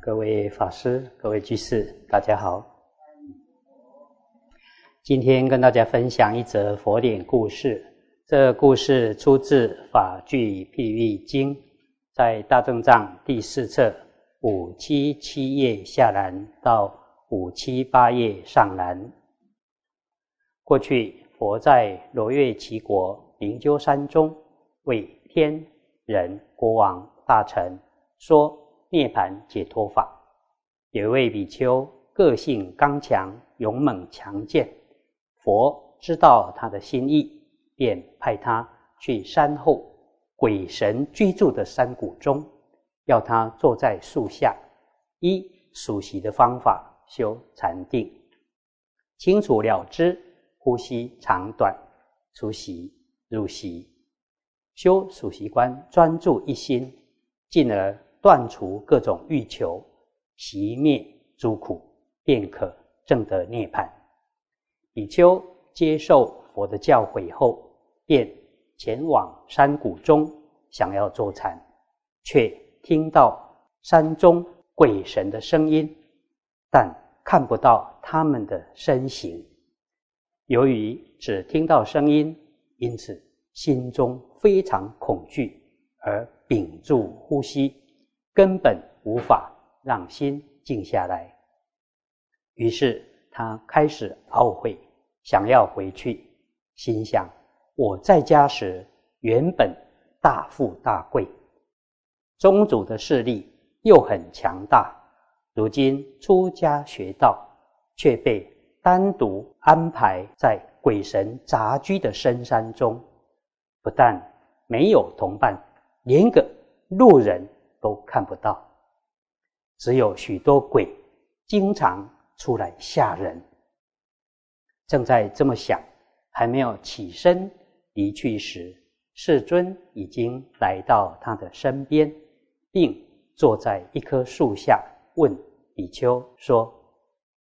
各位法师、各位居士，大家好。今天跟大家分享一则佛典故事。这故事出自《法句譬喻经》，在大正藏第四册五七七页下栏到五七八页上栏。过去佛在罗越齐国灵鹫山中，为天人、国王、大臣说涅盘解脱法。有一位比丘，个性刚强、勇猛、强健，佛知道他的心意。便派他去山后鬼神居住的山谷中，要他坐在树下，依数息的方法修禅定，清楚了知呼吸长短、出息入息，修数息观，专注一心，进而断除各种欲求，熄灭诸苦，便可证得涅槃。比丘接受佛的教诲后。便前往山谷中，想要坐禅，却听到山中鬼神的声音，但看不到他们的身形。由于只听到声音，因此心中非常恐惧，而屏住呼吸，根本无法让心静下来。于是他开始懊悔，想要回去，心想。我在家时原本大富大贵，宗主的势力又很强大，如今出家学道，却被单独安排在鬼神杂居的深山中，不但没有同伴，连个路人都看不到，只有许多鬼经常出来吓人。正在这么想，还没有起身。离去时，世尊已经来到他的身边，并坐在一棵树下，问比丘说：“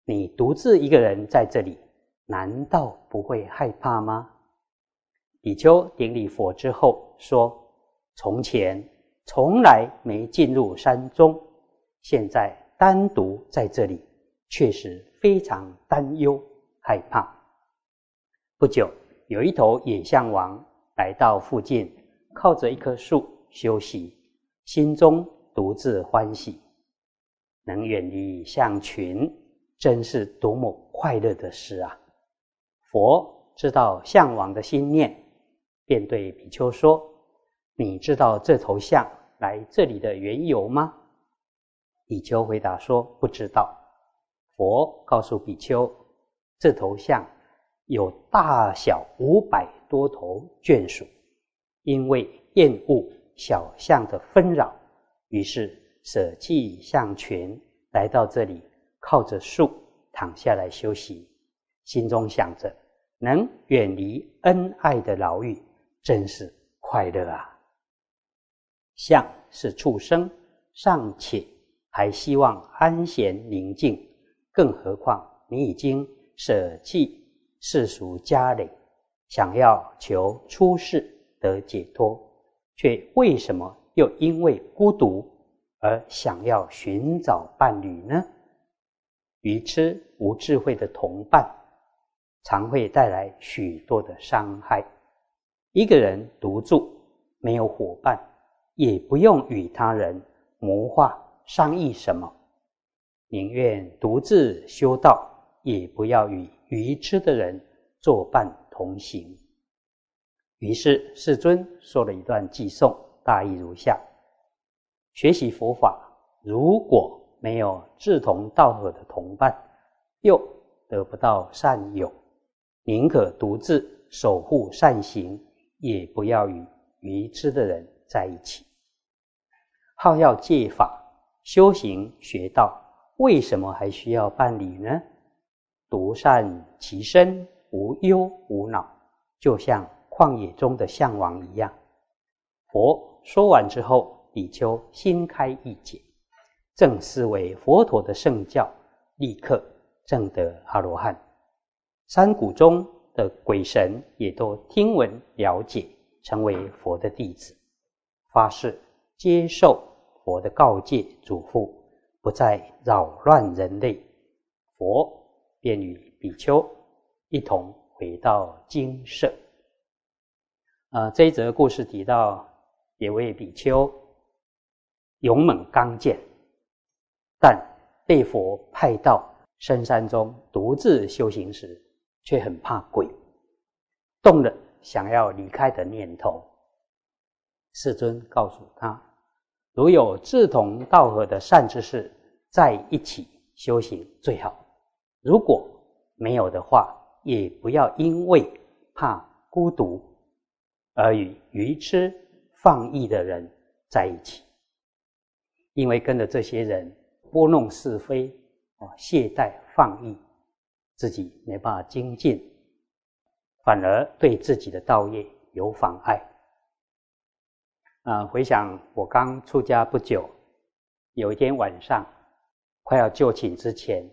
你独自一个人在这里，难道不会害怕吗？”比丘顶礼佛之后说：“从前从来没进入山中，现在单独在这里，确实非常担忧害怕。”不久。有一头野象王来到附近，靠着一棵树休息，心中独自欢喜，能远离象群，真是多么快乐的事啊！佛知道象王的心念，便对比丘说：“你知道这头象来这里的缘由吗？”比丘回答说：“不知道。”佛告诉比丘：“这头象。”有大小五百多头眷属，因为厌恶小象的纷扰，于是舍弃象群，来到这里，靠着树躺下来休息，心中想着能远离恩爱的牢狱，真是快乐啊！像是畜生，尚且还希望安闲宁静，更何况你已经舍弃。世俗家累，想要求出世得解脱，却为什么又因为孤独而想要寻找伴侣呢？愚痴无智慧的同伴，常会带来许多的伤害。一个人独住，没有伙伴，也不用与他人谋划商议什么，宁愿独自修道，也不要与。愚痴的人作伴同行。于是世尊说了一段偈颂，大意如下：学习佛法，如果没有志同道合的同伴，又得不到善友，宁可独自守护善行，也不要与愚痴的人在一起。好要戒法、修行、学道，为什么还需要伴侣呢？独善其身，无忧无恼，就像旷野中的象王一样。佛说完之后，比丘心开意解，正思维佛陀的圣教，立刻证得阿罗汉。山谷中的鬼神也都听闻了解，成为佛的弟子，发誓接受佛的告诫嘱咐，不再扰乱人类，佛便与比丘一同回到精舍。啊，这一则故事提到，有位比丘勇猛刚健，但被佛派到深山中独自修行时，却很怕鬼，动了想要离开的念头。世尊告诉他：如有志同道合的善知识在一起修行最好；如果没有的话，也不要因为怕孤独。而与愚痴放逸的人在一起，因为跟着这些人拨弄是非啊，懈怠放逸，自己没办法精进，反而对自己的道业有妨碍。啊，回想我刚出家不久，有一天晚上快要就寝之前，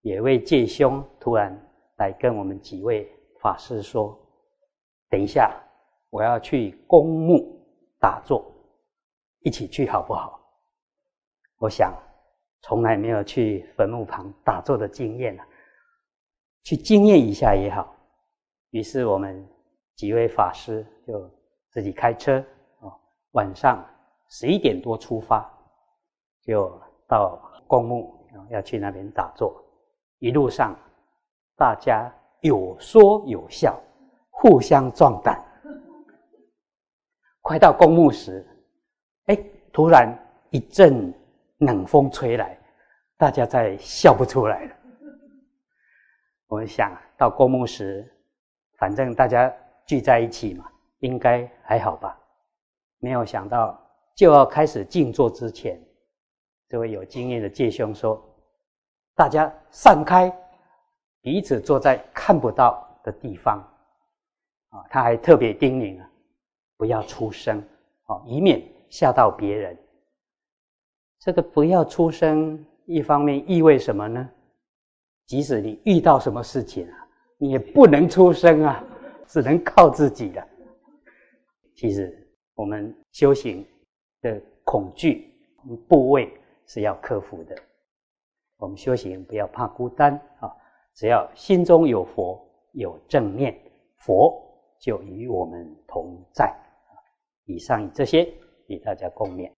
有一位戒兄突然来跟我们几位法师说：“等一下。”我要去公墓打坐，一起去好不好？我想从来没有去坟墓旁打坐的经验啊，去经验一下也好。于是我们几位法师就自己开车，晚上十一点多出发，就到公墓要去那边打坐。一路上大家有说有笑，互相壮胆。快到公墓时，哎，突然一阵冷风吹来，大家再笑不出来了。我们想到公墓时，反正大家聚在一起嘛，应该还好吧？没有想到就要开始静坐之前，这位有经验的戒兄说：“大家散开，彼此坐在看不到的地方。”啊，他还特别叮咛啊。不要出声，哦，以免吓到别人。这个不要出声，一方面意味什么呢？即使你遇到什么事情啊，你也不能出声啊，只能靠自己了。其实我们修行的恐惧部位是要克服的。我们修行不要怕孤单啊，只要心中有佛，有正念，佛就与我们同在。以上这些与大家共勉。